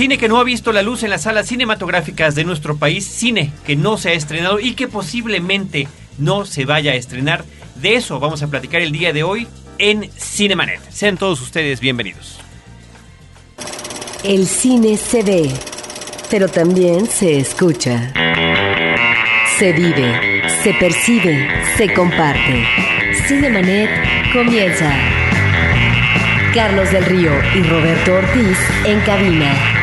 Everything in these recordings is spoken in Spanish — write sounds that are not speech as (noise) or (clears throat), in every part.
Cine que no ha visto la luz en las salas cinematográficas de nuestro país, cine que no se ha estrenado y que posiblemente no se vaya a estrenar. De eso vamos a platicar el día de hoy en Cinemanet. Sean todos ustedes bienvenidos. El cine se ve, pero también se escucha. Se vive, se percibe, se comparte. Cinemanet comienza. Carlos del Río y Roberto Ortiz en cabina.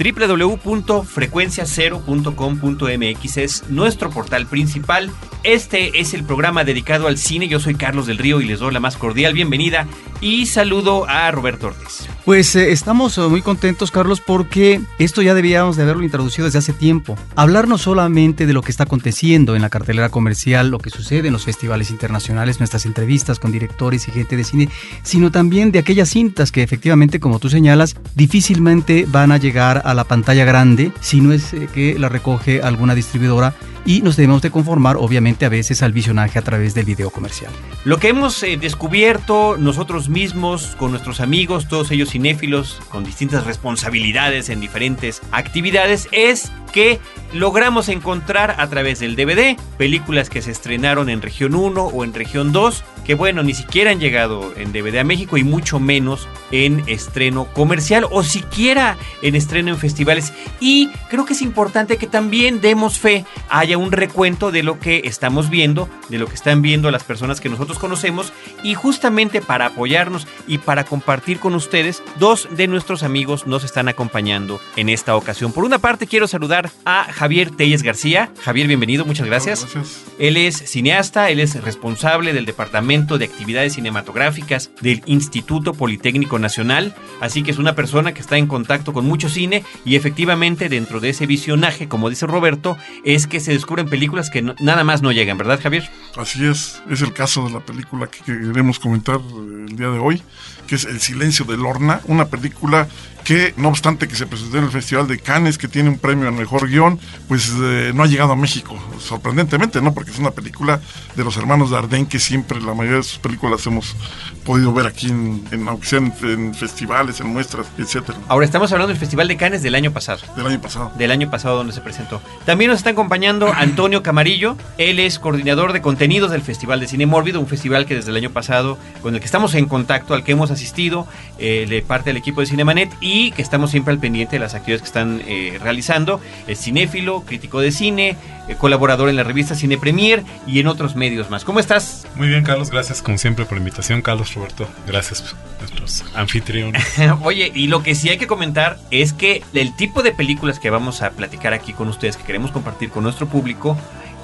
www.frecuenciacero.com.mx es nuestro portal principal. Este es el programa dedicado al cine. Yo soy Carlos del Río y les doy la más cordial bienvenida y saludo a Roberto Ortiz. Pues eh, estamos eh, muy contentos, Carlos, porque esto ya debíamos de haberlo introducido desde hace tiempo. Hablar no solamente de lo que está aconteciendo en la cartelera comercial, lo que sucede en los festivales internacionales, nuestras entrevistas con directores y gente de cine, sino también de aquellas cintas que efectivamente, como tú señalas, difícilmente van a llegar a la pantalla grande si no es eh, que la recoge alguna distribuidora y nos debemos de conformar obviamente a veces al visionaje a través del video comercial. Lo que hemos eh, descubierto nosotros mismos, con nuestros amigos, todos ellos cinéfilos, con distintas responsabilidades en diferentes actividades, es que logramos encontrar a través del DVD películas que se estrenaron en región 1 o en región 2, que bueno, ni siquiera han llegado en DVD a México y mucho menos en estreno comercial o siquiera en estreno en festivales. Y creo que es importante que también demos fe, haya un recuento de lo que estamos viendo, de lo que están viendo las personas que nosotros conocemos y justamente para apoyarnos y para compartir con ustedes, dos de nuestros amigos nos están acompañando en esta ocasión. Por una parte quiero saludar a Javier Telles García. Javier, bienvenido, muchas gracias. Gracias. Él es cineasta, él es responsable del Departamento de Actividades Cinematográficas del Instituto Politécnico Nacional, así que es una persona que está en contacto con mucho cine y efectivamente dentro de ese visionaje, como dice Roberto, es que se descubren películas que no- nada más no llegan, ¿verdad Javier? Así es, es el caso de la película que queremos comentar eh, el día de hoy, que es El silencio de Lorna, una película que, no obstante que se presentó en el Festival de Cannes, que tiene un premio al mejor guion, pues eh, no ha llegado a México, sorprendentemente, ¿no? Porque es una película de los hermanos Dardenne, que siempre la mayoría de sus películas hemos podido ver aquí, en, en aunque sean en, en festivales, en muestras, etcétera, Ahora estamos hablando del Festival de Cannes del año pasado. del año pasado. del año pasado donde se presentó. También nos está acompañando (clears throat) Antonio Camarillo, él es coordinador de contenidos del Festival de Cine Mórbido, un festival que desde el año pasado, con el que estamos en contacto, al que hemos asistido, eh, de parte del equipo de Cinemanet y que estamos siempre al pendiente de las actividades que están eh, realizando. Es cinéfilo, crítico de cine, eh, colaborador en la revista Cine Premier y en otros medios más. ¿Cómo estás? Muy bien, Carlos, gracias como siempre por la invitación. Carlos Roberto, gracias nuestros anfitriones. (laughs) Oye, y lo que sí hay que comentar es que el tipo de películas que vamos a platicar aquí con ustedes, que queremos compartir con nuestro público,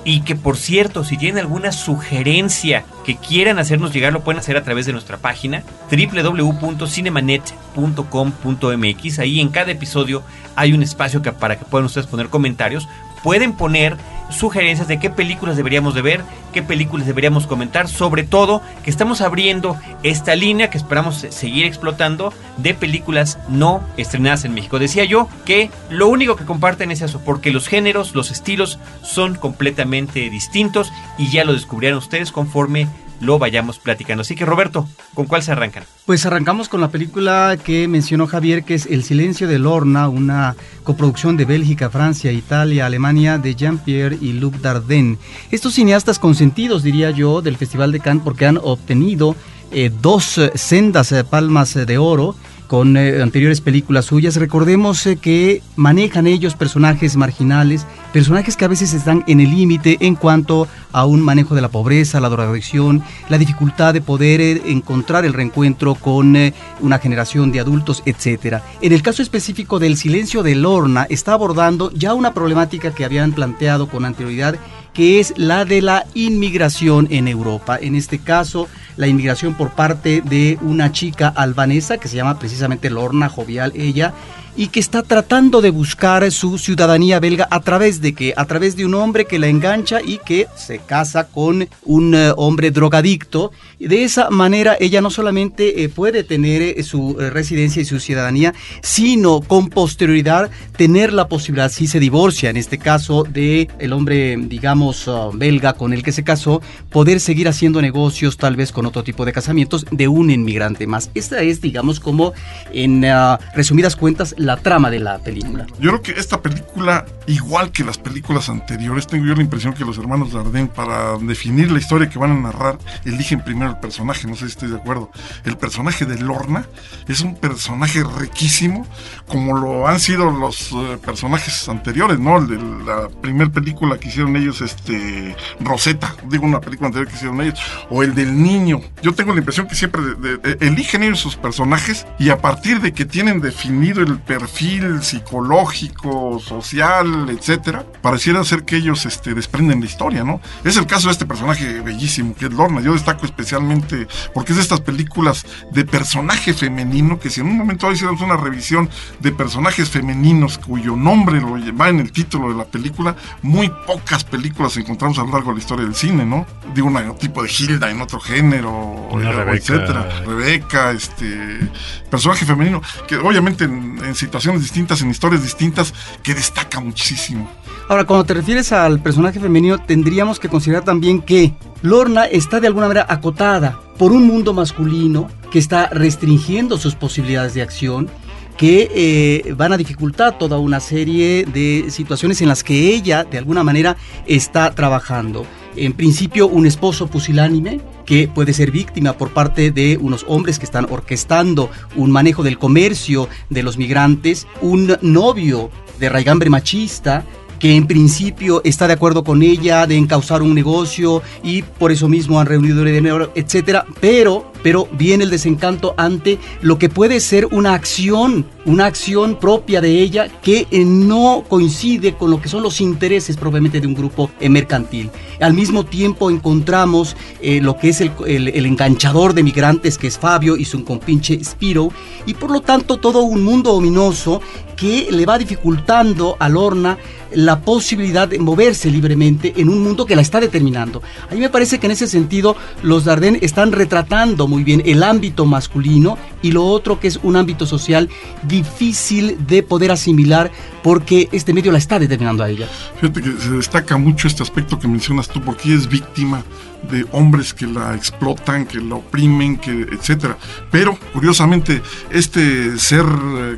y que por cierto, si tienen alguna sugerencia que quieran hacernos llegar, lo pueden hacer a través de nuestra página www.cinemanet.com.mx. Ahí en cada episodio hay un espacio para que puedan ustedes poner comentarios. Pueden poner sugerencias de qué películas deberíamos de ver, qué películas deberíamos comentar, sobre todo que estamos abriendo esta línea que esperamos se- seguir explotando de películas no estrenadas en México. Decía yo que lo único que comparten es eso, porque los géneros, los estilos son completamente distintos y ya lo descubrirán ustedes conforme lo vayamos platicando. Así que Roberto, ¿con cuál se arrancan? Pues arrancamos con la película que mencionó Javier, que es El silencio de Lorna, una coproducción de Bélgica, Francia, Italia, Alemania, de Jean-Pierre y Luc Dardenne. Estos cineastas consentidos, diría yo, del Festival de Cannes, porque han obtenido eh, dos eh, sendas eh, palmas de oro con anteriores películas suyas. Recordemos que manejan ellos personajes marginales, personajes que a veces están en el límite en cuanto a un manejo de la pobreza, la drogadicción, la dificultad de poder eh, encontrar el reencuentro con eh, una generación de adultos, etcétera. En el caso específico del silencio de Lorna, está abordando ya una problemática que habían planteado con anterioridad que es la de la inmigración en Europa. En este caso, la inmigración por parte de una chica albanesa que se llama precisamente Lorna Jovial, ella, y que está tratando de buscar su ciudadanía belga a través de que a través de un hombre que la engancha y que se casa con un eh, hombre drogadicto. De esa manera ella no solamente eh, puede tener eh, su residencia y su ciudadanía, sino con posterioridad tener la posibilidad, si se divorcia, en este caso de el hombre, digamos, uh, belga con el que se casó, poder seguir haciendo negocios tal vez con otro tipo de casamientos de un inmigrante más. Esta es, digamos, como en uh, resumidas cuentas la trama de la película. Yo creo que esta película, igual que las películas anteriores, tengo yo la impresión que los hermanos Dardenne, para definir la historia que van a narrar, eligen primero el personaje, no sé si estoy de acuerdo. El personaje de Lorna es un personaje riquísimo, como lo han sido los uh, personajes anteriores, ¿no? El de la primera película que hicieron ellos, este, Rosetta, digo una película anterior que hicieron ellos, o el del niño. Yo tengo la impresión que siempre de, de, eligen ellos sus personajes y a partir de que tienen definido el perfil psicológico, social, etcétera, pareciera ser que ellos este, desprenden la historia, ¿no? Es el caso de este personaje bellísimo que es Lorna. Yo destaco especialmente porque es de estas películas de personaje femenino que si en un momento hiciéramos una revisión de personajes femeninos cuyo nombre lo va en el título de la película, muy pocas películas encontramos a lo largo de la historia del cine, ¿no? De un tipo de Hilda en otro género, eh, Rebeca. etcétera. Rebeca, este personaje femenino, que obviamente en, en situaciones distintas, en historias distintas, que destaca muchísimo. Ahora, cuando te refieres al personaje femenino, tendríamos que considerar también que Lorna está de alguna manera acotada por un mundo masculino que está restringiendo sus posibilidades de acción que eh, van a dificultar toda una serie de situaciones en las que ella de alguna manera está trabajando. En principio, un esposo pusilánime que puede ser víctima por parte de unos hombres que están orquestando un manejo del comercio de los migrantes, un novio de raigambre machista que en principio está de acuerdo con ella de encauzar un negocio y por eso mismo han reunido dinero, etcétera, pero pero viene el desencanto ante lo que puede ser una acción, una acción propia de ella que no coincide con lo que son los intereses propiamente de un grupo eh, mercantil. Al mismo tiempo encontramos eh, lo que es el, el, el, enganchador de migrantes que es Fabio y su compinche Spiro y por lo tanto todo un mundo ominoso que le va dificultando a Lorna la posibilidad de moverse libremente en un mundo que la está determinando. A mí me parece que en ese sentido los Dardenne están retratando muy bien el ámbito masculino y lo otro que es un ámbito social difícil de poder asimilar porque este medio la está determinando a ella. Fíjate que se destaca mucho este aspecto que mencionas tú porque ella es víctima de hombres que la explotan, que la oprimen, que etcétera. Pero curiosamente este ser,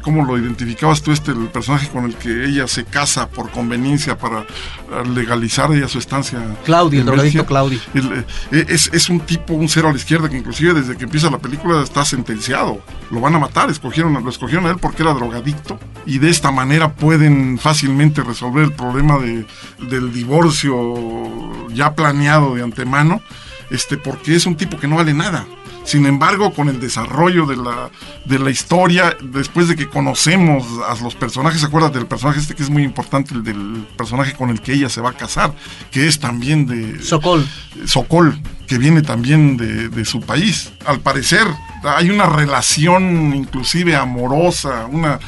¿cómo lo identificabas tú? Este el personaje con el que ella se casa por conveniencia para legalizar ella su estancia. Claudio, el drogadicto Claudio. El, es, es, un tipo, un cero a la izquierda que inclusive desde que empieza la película está sentenciado. Lo van a matar, escogieron, lo escogieron a él porque era drogadicto y de esta manera pueden fácilmente resolver el problema de, del divorcio ya planeado de antemano, este, porque es un tipo que no vale nada. Sin embargo, con el desarrollo de la, de la historia, después de que conocemos a los personajes, acuérdate del personaje este que es muy importante, el del personaje con el que ella se va a casar, que es también de... Sokol. Sokol, que viene también de, de su país. Al parecer, hay una relación inclusive amorosa, una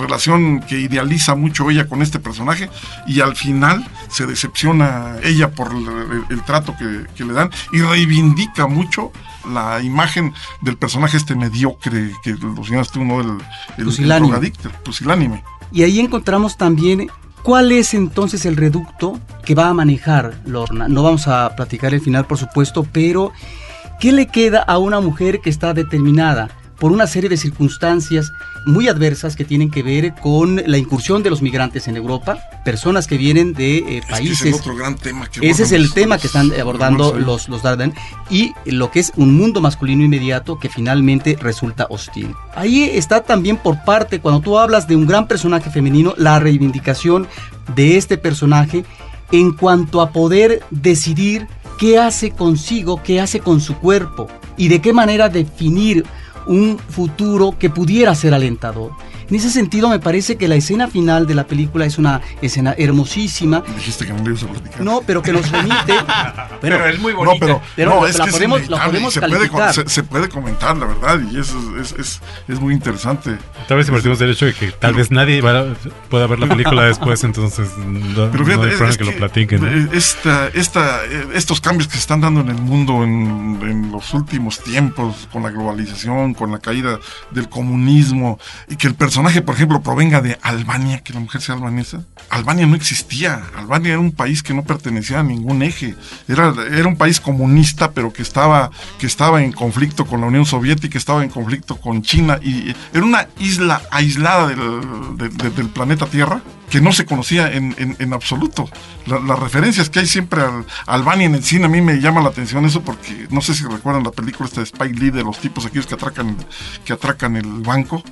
relación que idealiza mucho ella con este personaje y al final se decepciona ella por el, el, el trato que, que, le dan y reivindica mucho la imagen del personaje este mediocre que lo señalas tú, ¿no? El, pusilánime. drogadicto, pusilánime. Y ahí encontramos también ¿Cuál es entonces el reducto que va a manejar Lorna? No vamos a platicar el final, por supuesto, pero ¿qué le queda a una mujer que está determinada por una serie de circunstancias muy adversas que tienen que ver con la incursión de los migrantes en Europa, personas que vienen de eh, países. Es, es otro gran tema que ese es el tema que están abordando los, los Darden y lo que es un mundo masculino inmediato que finalmente resulta hostil. Ahí está también por parte, cuando tú hablas de un gran personaje femenino, la reivindicación de este personaje en cuanto a poder decidir qué hace consigo, qué hace con su cuerpo y de qué manera definir un futuro que pudiera ser alentador. En ese sentido, me parece que la escena final de la película es una escena hermosísima. Dijiste que no le ibas a platicar. No, pero que nos remite. (laughs) pero es muy bonita. No, pero, Pero no, la- es la que es podemos- la inevitable, podemos se, puede, calificar. se, se puede comentar, la verdad, y eso es, es, es, es muy interesante. Tal vez si partimos del hecho de que tal vez nadie va pueda ver la película (laughs) después, entonces no, Pero no fíjate, hay es- problema es que, lo que, platiquen. ¿no? eh, esta, esta, estos cambios que se están dando en el mundo en, en los últimos tiempos, con la globalización, con la caída del comunismo, y que el personaje, por ejemplo, provenga de Albania, que la mujer sea albanesa. Albania no existía. Albania era un país que no pertenecía a ningún eje. Era, era un país comunista, pero que estaba, que estaba en conflicto con la Unión Soviética, estaba en conflicto con China, y era una isla aislada del, de- de- del planeta Tierra que no se conocía en, en- en absoluto. La- las referencias que hay siempre al a Albania en el cine, a mí me llama la atención eso porque no sé si recuerdan la película esta de Spike Lee de los tipos aquellos que atracan, que atracan el banco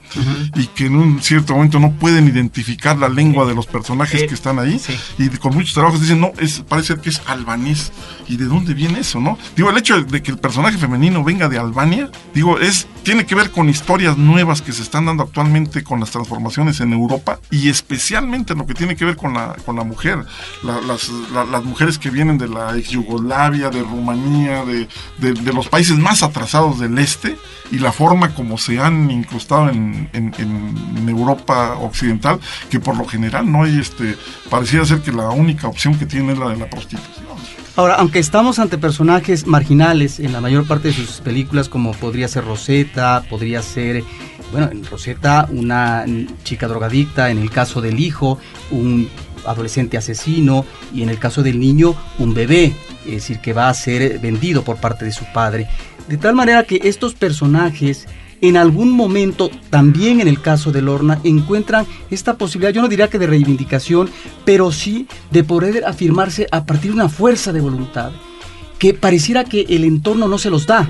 y que en un cierto momento no pueden identificar la lengua de los personajes Eh, que están ahí sí. y con muchos trabajos dicen, no, es, parece que es albanés. ¿Y de dónde viene eso, no? Digo, el hecho de que el personaje femenino venga de Albania, digo, es, tiene que ver con historias nuevas que se están dando actualmente con las transformaciones en Europa y especialmente en lo que tiene que ver con la, con la mujer. La- las, la- las mujeres que vienen de la ex Yugoslavia, de Rumanía, de, de- los países más atrasados del este y la forma como se han incrustado en, en- en Europa occidental, que por lo general no hay, este, pareciera ser que la única opción que tiene es la de la prostitución. Ahora, aunque estamos ante personajes marginales en la mayor parte de sus películas, como podría ser Rosetta, podría ser, bueno, en Rosetta una chica drogadicta, en el caso del hijo, un adolescente asesino, y en el caso del niño, un bebé, es decir, que va a ser vendido por parte de su padre. De tal manera que estos personajes en algún momento, también en el caso de Lorna, encuentran esta posibilidad, yo no diría que de reivindicación, pero sí de poder afirmarse a partir de una fuerza de voluntad, que pareciera que el entorno no se los da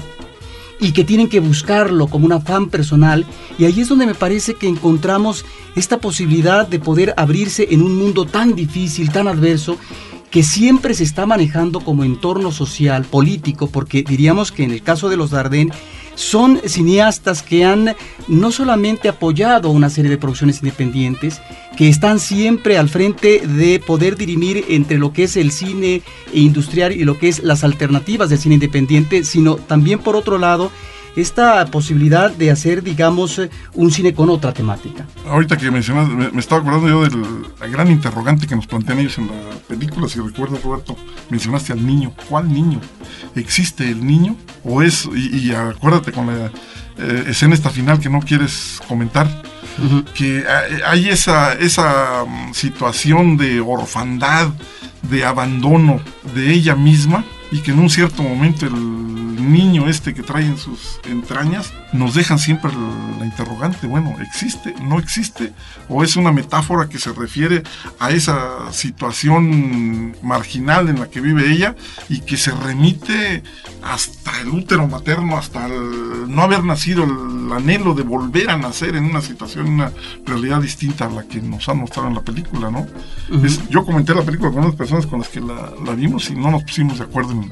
y que tienen que buscarlo como un afán personal. Y ahí es donde me parece que encontramos esta posibilidad de poder abrirse en un mundo tan difícil, tan adverso, que siempre se está manejando como entorno social, político, porque diríamos que en el caso de los Dardenne son cineastas que han no solamente apoyado una serie de producciones independientes, que están siempre al frente de poder dirimir entre lo que es el cine industrial y lo que es las alternativas del cine independiente, sino también por otro lado esta posibilidad de hacer, digamos, eh, un cine con otra temática. Ahorita que mencionas, me, me estaba acordando yo del la gran interrogante que nos plantean ellos en la película, si recuerdas Roberto, mencionaste al niño. ¿Cuál niño? ¿Existe el niño? ¿O es, y, y acuérdate con la eh, escena esta final que no quieres comentar, que hay- hay esa, esa mm, situación de orfandad, de abandono de ella misma y que en un cierto momento el niño este que trae en sus entrañas nos dejan siempre la interrogante, bueno, ¿existe? ¿No existe? ¿O es una metáfora que se refiere a esa situación marginal en la que vive ella y que se remite hasta el útero materno, hasta el no haber nacido, el anhelo de volver a nacer en una situación, una realidad distinta a la que nos han mostrado en la película, ¿no? Es- yo comenté la película con unas personas con las que la, la vimos y no nos pusimos de acuerdo en,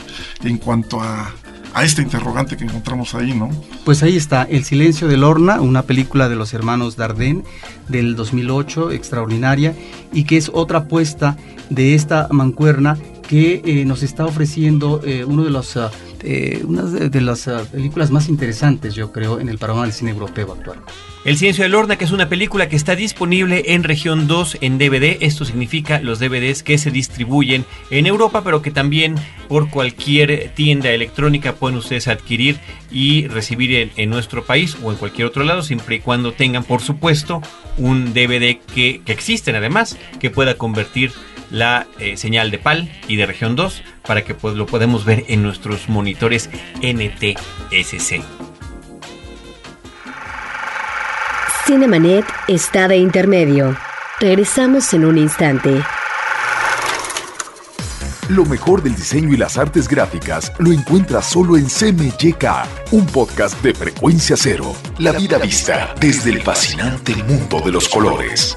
en cuanto a, a este interrogante que encontramos ahí, ¿no? Pues ahí está, El silencio de Lorna, una película de los hermanos Dardenne del 2008, extraordinaria, y que es otra apuesta de esta mancuerna que eh, nos está ofreciendo eh, uno de los, ah, eh, una de, las ah, películas más interesantes, yo creo, en el panorama del cine europeo actual. El Silencio de Lorna, que es una película que está disponible en región 2 en DVD. Esto significa los DVDs que se distribuyen en Europa, pero que también por cualquier tienda electrónica pueden ustedes adquirir y recibir en, en nuestro país o en cualquier otro lado, siempre y cuando tengan, por supuesto, un DVD que, que existen además, que pueda convertir la eh, señal de PAL y de región 2 para que pues, lo podamos ver en nuestros monitores NTSC. Cinemanet está de intermedio. Regresamos en un instante. Lo mejor del diseño y las artes gráficas lo encuentras solo en CMYK, un podcast de frecuencia cero. La vida vista desde el fascinante mundo de los colores.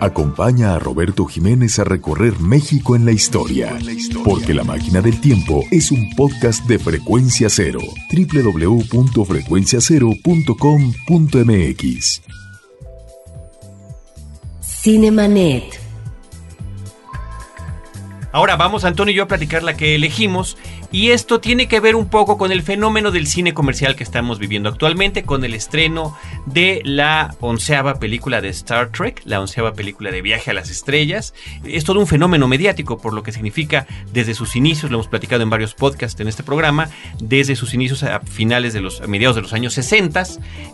Acompaña a Roberto Jiménez a recorrer México en la historia. Porque La Máquina del Tiempo es un podcast de frecuencia cero. www.frecuenciacero.com.mx. Cinemanet. Ahora vamos Antonio y yo a platicar la que elegimos y esto tiene que ver un poco con el fenómeno del cine comercial que estamos viviendo actualmente, con el estreno de la onceava película de Star Trek, la onceava película de Viaje a las Estrellas. Es todo un fenómeno mediático por lo que significa desde sus inicios, lo hemos platicado en varios podcasts en este programa, desde sus inicios a finales de los a mediados de los años 60,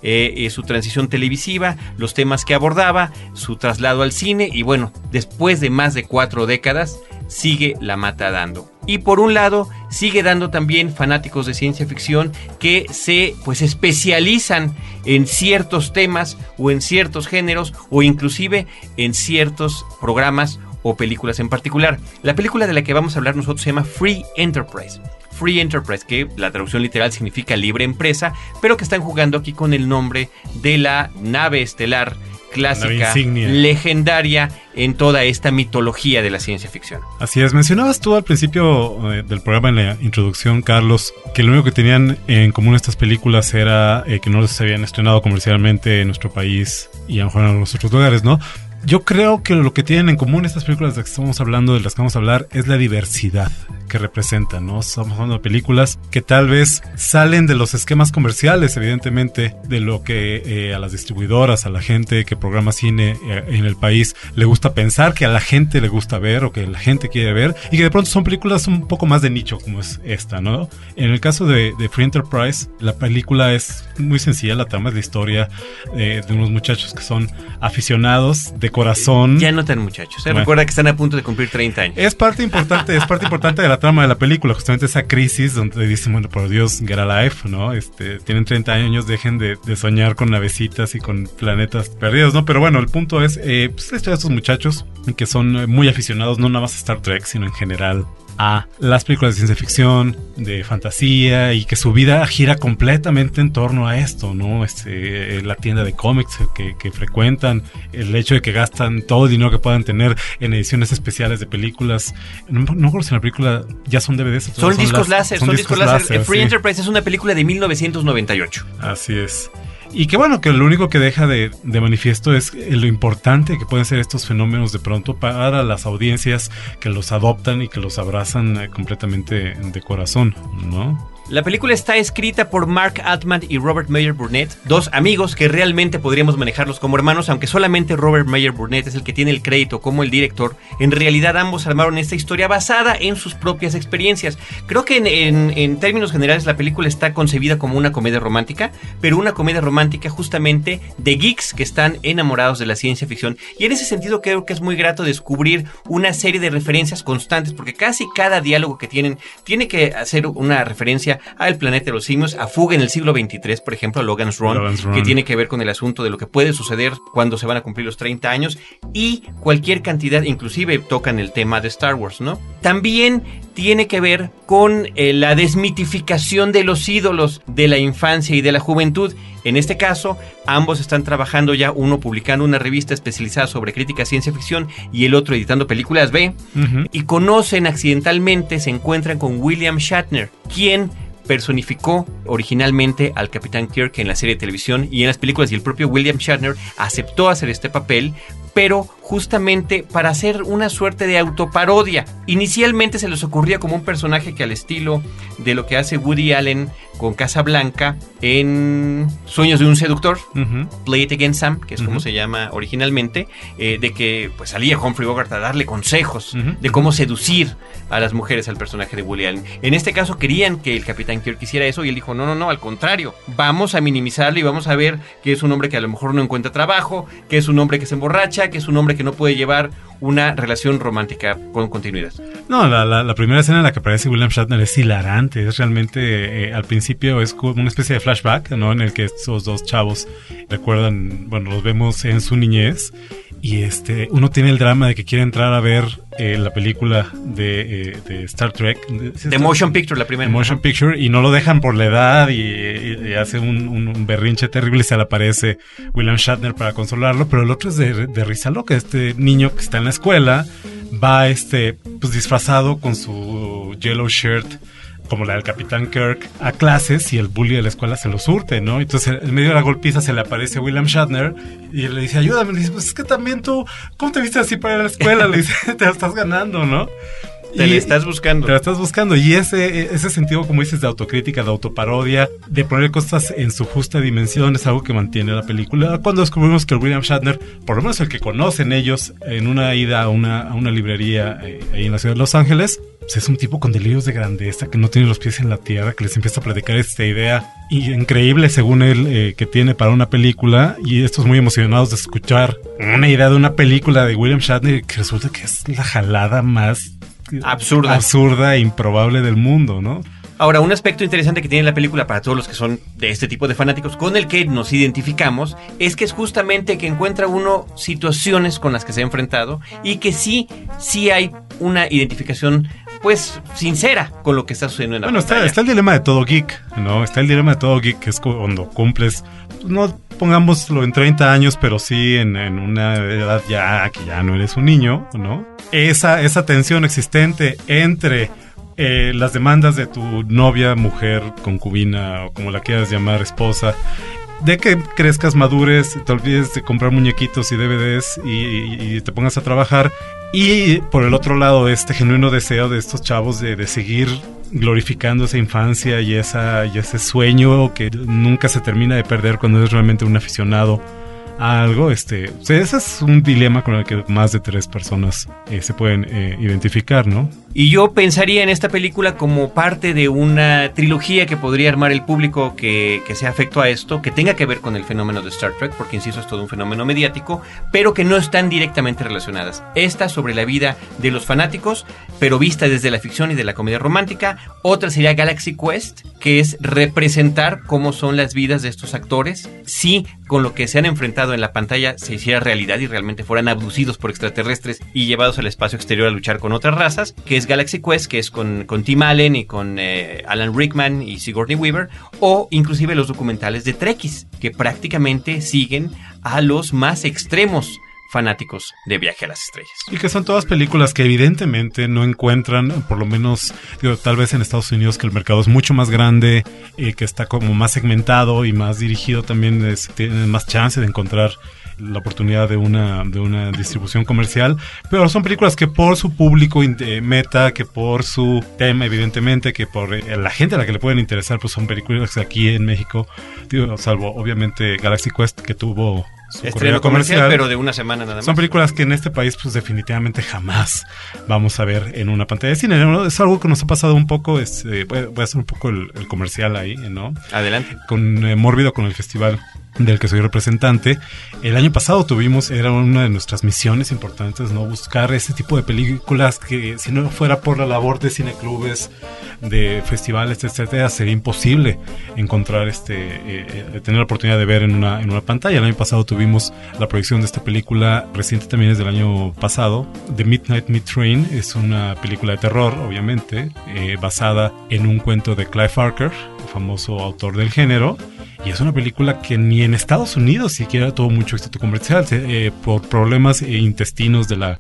eh, eh, su transición televisiva, los temas que abordaba, su traslado al cine y bueno, después de más de cuatro décadas, sigue la mata dando. Y por un lado, sigue dando también fanáticos de ciencia ficción que se pues especializan en ciertos temas o en ciertos géneros o inclusive en ciertos programas o películas en particular. La película de la que vamos a hablar nosotros se llama Free Enterprise. Free Enterprise, que la traducción literal significa libre empresa, pero que están jugando aquí con el nombre de la nave estelar clásica, legendaria en toda esta mitología de la ciencia ficción. Así es, mencionabas tú al principio eh, del programa en la introducción, Carlos, que lo único que tenían en común estas películas era eh, que no se habían estrenado comercialmente en nuestro país y a lo mejor en los otros lugares, ¿no? Yo creo que lo que tienen en común estas películas de las que estamos hablando, de las que vamos a hablar, es la diversidad que representan, ¿no? Estamos hablando de películas que tal vez salen de los esquemas comerciales, evidentemente, de lo que eh, a las distribuidoras, a la gente que programa cine eh, en el país le gusta pensar, que a la gente le gusta ver o que la gente quiere ver, y que de pronto son películas un poco más de nicho, como es esta, ¿no? En el caso de, Free Enterprise, la película es muy sencilla, la trama es la historia eh, de unos muchachos que son aficionados de corazón. Ya no tan muchachos. ¿eh? Recuerda que están a punto de cumplir 30 años. Es parte importante, es parte importante de la trama de la película, justamente esa crisis donde dicen, bueno, por Dios, get a life, ¿no? Este, tienen 30 años, dejen de, soñar con navecitas y con planetas perdidos, ¿no? Pero bueno, el punto es, eh, pues de estos muchachos que son muy aficionados, no nada más a Star Trek, sino en general a las películas de ciencia ficción, de fantasía y que su vida gira completamente en torno a esto, ¿no? Este, la tienda de cómics que, frecuentan, el hecho de que gastan todo el dinero que puedan tener en ediciones especiales de películas. No, no recuerdo si en la película ya son DVDs. Son, discos láser, son, discos láser. Free Enterprise es una película de 1998. Así es. Y que bueno, que lo único que deja de, manifiesto es lo importante que pueden ser estos fenómenos de pronto para las audiencias que los adoptan y que los abrazan eh, completamente de corazón, ¿no? La película está escrita por Mark Altman y Robert Mayer Burnett, dos amigos que realmente podríamos manejarlos como hermanos, aunque solamente Robert Mayer Burnett es el que tiene el crédito como el director. En realidad ambos armaron esta historia basada en sus propias experiencias. Creo que en, términos generales la película está concebida como una comedia romántica, pero una comedia romántica justamente de geeks que están enamorados de la ciencia ficción. Y en ese sentido creo que es muy grato descubrir una serie de referencias constantes, porque casi cada diálogo que tienen tiene que hacer una referencia a El planeta de los simios, a Fuga en el siglo XXIII, por ejemplo, Logan's Run, que tiene que ver con el asunto de lo que puede suceder cuando se van a cumplir los 30 años y cualquier cantidad, inclusive tocan el tema de Star Wars, ¿no? También tiene que ver con eh, la desmitificación de los ídolos de la infancia y de la juventud. En este caso, ambos están trabajando ya, uno publicando una revista especializada sobre crítica ciencia ficción y el otro editando películas B, y conocen accidentalmente, se encuentran con William Shatner, quien personificó originalmente al Capitán Kirk en la serie de televisión y en las películas y el propio William Shatner aceptó hacer este papel, pero justamente para hacer una suerte de autoparodia. Inicialmente se les ocurría como un personaje que al estilo de lo que hace Woody Allen con Casablanca en Sueños de un seductor, Play It Against Sam, que es como se llama originalmente, eh, de que pues salía Humphrey Bogart a darle consejos de cómo seducir a las mujeres al personaje de Woody Allen. En este caso querían que el Capitán Kirk hiciera eso y él dijo, no, no, no, al contrario, vamos a minimizarlo y vamos a ver que es un hombre que a lo mejor no encuentra trabajo, que es un hombre que se emborracha, que es un hombre que no puede llevar una relación romántica con continuidad. No, la, primera escena en la que aparece William Shatner es hilarante, es realmente, eh, al principio es una especie de flashback, ¿no? En el que estos dos chavos recuerdan, bueno, los vemos en su niñez y este uno tiene el drama de que quiere entrar a ver eh, la película de, eh, de Star Trek. The Motion Picture, la primera. The Motion Picture, y no lo dejan por la edad y, y- y hace un, un- un berrinche terrible y se le aparece William Shatner para consolarlo, pero el otro es de, de risa loca. Este niño que está en la escuela va este pues disfrazado con su yellow shirt como la del Capitán Kirk, a clases y el bully de la escuela se lo surte, ¿no? Entonces, en medio de la golpiza se le aparece William Shatner y le dice, ayúdame. Le dice, pues es que también tú, ¿cómo te viste así para ir a la escuela? Le dice, te la estás ganando, ¿no? Te le estás buscando. te la estás buscando. Y ese, ese sentido, como dices, de autocrítica, de autoparodia, de poner cosas en su justa dimensión, es algo que mantiene la película. Cuando descubrimos que William Shatner, por lo menos el que conocen ellos, en una ida a una, a una librería eh, ahí en la ciudad de Los Ángeles, pues es un tipo con delirios de grandeza, que no tiene los pies en la tierra, que les empieza a predicar esta idea increíble, según él, eh, que tiene para una película. Y estos muy emocionados de escuchar una idea de una película de William Shatner, que resulta que es la jalada más Absurda. absurda e improbable del mundo, ¿no? Ahora, un aspecto interesante que tiene la película para todos los que son de este tipo de fanáticos con el que nos identificamos es que es justamente que encuentra uno situaciones con las que se ha enfrentado y que sí, sí hay una identificación pues sincera con lo que está sucediendo en la Bueno, está, está el dilema de todo geek, ¿no? Está el dilema de todo geek, que es cu- cuando cumples, no pongámoslo en 30 años, pero sí en, en una edad ya que ya no eres un niño, ¿no? Esa, esa tensión existente entre eh, las demandas de tu novia, mujer, concubina o como la quieras llamar, esposa, de que crezcas, madures, te olvides de comprar muñequitos y DVDs y, te pongas a trabajar. Y por el otro lado, este genuino deseo de estos chavos de, seguir glorificando esa infancia y, esa, y ese sueño que nunca se termina de perder cuando eres realmente un aficionado a algo. Este, ese es un dilema con el que más de tres personas eh, se pueden eh, identificar, ¿no? Y yo pensaría en esta película como parte de una trilogía que podría armar el público que, que sea afecto a esto, que tenga que ver con el fenómeno de Star Trek, porque insisto, es todo un fenómeno mediático, pero que no están directamente relacionadas. Esta sobre la vida de los fanáticos, pero vista desde la ficción y de la comedia romántica. Otra sería Galaxy Quest, que es representar cómo son las vidas de estos actores, si con lo que se han enfrentado en la pantalla se hiciera realidad y realmente fueran abducidos por extraterrestres y llevados al espacio exterior a luchar con otras razas, que Galaxy Quest, que es con, Tim Allen y con eh, Alan Rickman y Sigourney Weaver, o inclusive los documentales de Trekkies, que prácticamente siguen a los más extremos fanáticos de Viaje a las Estrellas. Y que son todas películas que evidentemente no encuentran, por lo menos, digo, tal vez en Estados Unidos que el mercado es mucho más grande, eh, que está como más segmentado y más dirigido, también es- tienen más chance de encontrar la oportunidad de una, de una distribución comercial, pero son películas que por su público eh, meta, que por su tema evidentemente, que por eh, la gente a la que le pueden interesar, pues son películas que aquí en México, digo, salvo obviamente Galaxy Quest que tuvo su Estreno comercial, pero de una semana nada más. son películas que en este país, pues definitivamente jamás vamos a ver en una pantalla de cine. ¿no? Es algo que nos ha pasado un poco. Es, eh, voy, a- voy a hacer un poco el, el comercial ahí, ¿no? Adelante. Con eh, Mórbido, con el festival del que soy representante. El año pasado tuvimos, era una de nuestras misiones importantes, ¿no? Buscar ese tipo de películas que, si no fuera por la labor de cineclubes, de festivales, etcétera, sería imposible encontrar este, eh, eh, tener la oportunidad de ver en una, en una pantalla. El año pasado tuvimos la proyección de esta película, reciente también es del año pasado, The Midnight Meat Train, es una película de terror, obviamente, eh, basada en un cuento de Clive Barker, famoso autor del género, y es una película que ni en Estados Unidos siquiera tuvo mucho éxito comercial, eh, por problemas eh, intestinos de la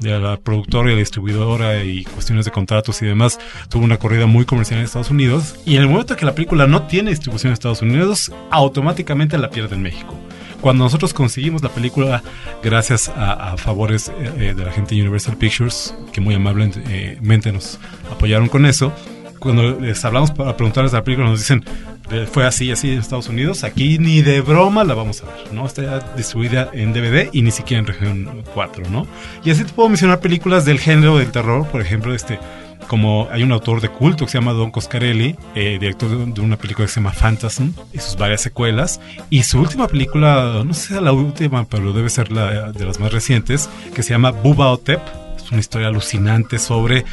de la productora y la distribuidora y cuestiones de contratos y demás, tuvo una corrida muy comercial en Estados Unidos. Y en el momento que la película no tiene distribución en Estados Unidos, automáticamente la pierde en México. Cuando nosotros conseguimos la película, gracias a, a favores eh, eh, de la gente de Universal Pictures, que muy amablemente nos apoyaron con eso, cuando les hablamos para preguntarles a la película, nos dicen, fue así, así en Estados Unidos, aquí ni de broma la vamos a ver, ¿no? Está distribuida en DVD y ni siquiera en región 4, ¿no? Y así te puedo mencionar películas del género del terror, por ejemplo, este como hay un autor de culto que se llama Don Coscarelli, eh, director de, una película que se llama Phantasm y sus varias secuelas. Y su última película, no sé si la última, pero debe ser la de las más recientes, que se llama Bubba Otep. Es una historia alucinante sobre,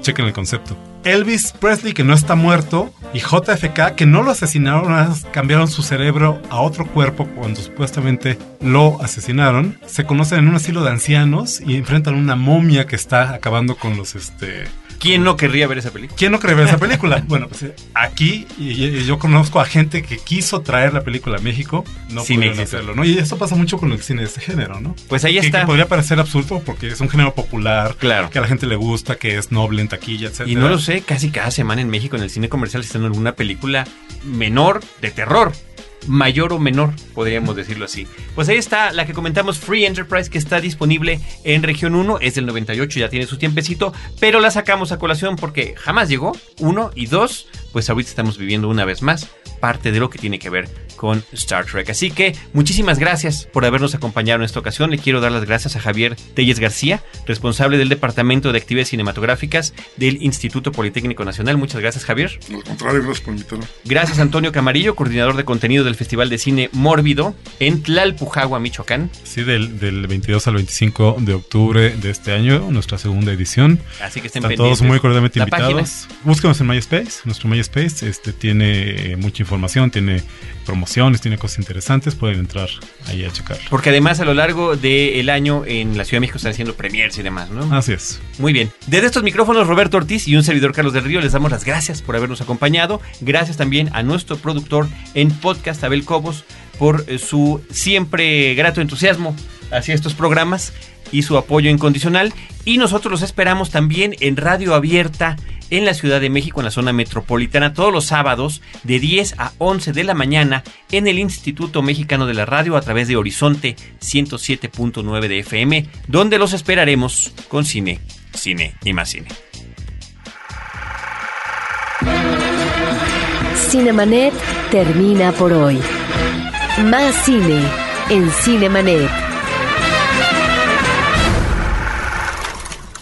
chequen el concepto, Elvis Presley que no está muerto y JFK que no lo asesinaron, cambiaron su cerebro a otro cuerpo cuando supuestamente lo asesinaron. Se conocen en un asilo de ancianos y enfrentan una momia que está acabando con los este ¿Quién no querría ver esa película? ¿Quién no cree ver esa película? (laughs) bueno, pues aquí y- y yo conozco a gente que quiso traer la película a México, no Sin pudieron hacerlo, ¿no? Y esto pasa mucho con el cine de este género, ¿no? Pues ahí está. Que podría parecer absurdo porque es un género popular, Claro. que a la gente le gusta, que es noble en taquilla, etc. Y no lo casi cada semana en México en el cine comercial están alguna película menor de terror. Mayor o menor, podríamos decirlo así. Pues ahí está la que comentamos, Free Enterprise, que está disponible en región 1, es del 98, ya tiene su tiempecito, pero la sacamos a colación porque jamás llegó, uno, y dos, pues ahorita estamos viviendo una vez más parte de lo que tiene que ver con Star Trek. Así que muchísimas gracias por habernos acompañado en esta ocasión. Le quiero dar las gracias a Javier Telles García, responsable del Departamento de Actividades Cinematográficas del Instituto Politécnico Nacional. Muchas gracias, Javier. Al contrario, gracias por invitarme. Gracias, Antonio Camarillo, coordinador de contenido del Festival de Cine Mórbido en Tlalpujagua, Michoacán. Sí, del, del 22 al 25 de octubre de este año, nuestra segunda edición. Así que estén Están pendientes. todos muy cordialmente La invitados. Búsquenos en MySpace. Nuestro MySpace este, tiene eh, mucha información, tiene promociones, tiene cosas interesantes. Pueden entrar ahí a checar. Porque además a lo largo del año en la Ciudad de México están haciendo premiers y demás, ¿no? Así es. Muy bien. Desde estos micrófonos, Roberto Ortiz y un servidor Carlos del Río, les damos las gracias por habernos acompañado. Gracias también a nuestro productor en podcast, Abel Cobos, por eh, su siempre grato entusiasmo hacia estos programas y su apoyo incondicional. Y nosotros los esperamos también en Radio Abierta en la Ciudad de México, en la zona metropolitana, todos los sábados de 10 a 11 de la mañana en el Instituto Mexicano de la Radio a través de Horizonte 107.9 de FM, donde los esperaremos con cine, cine y más cine. Cinemanet termina por hoy. Más cine en Cinemanet.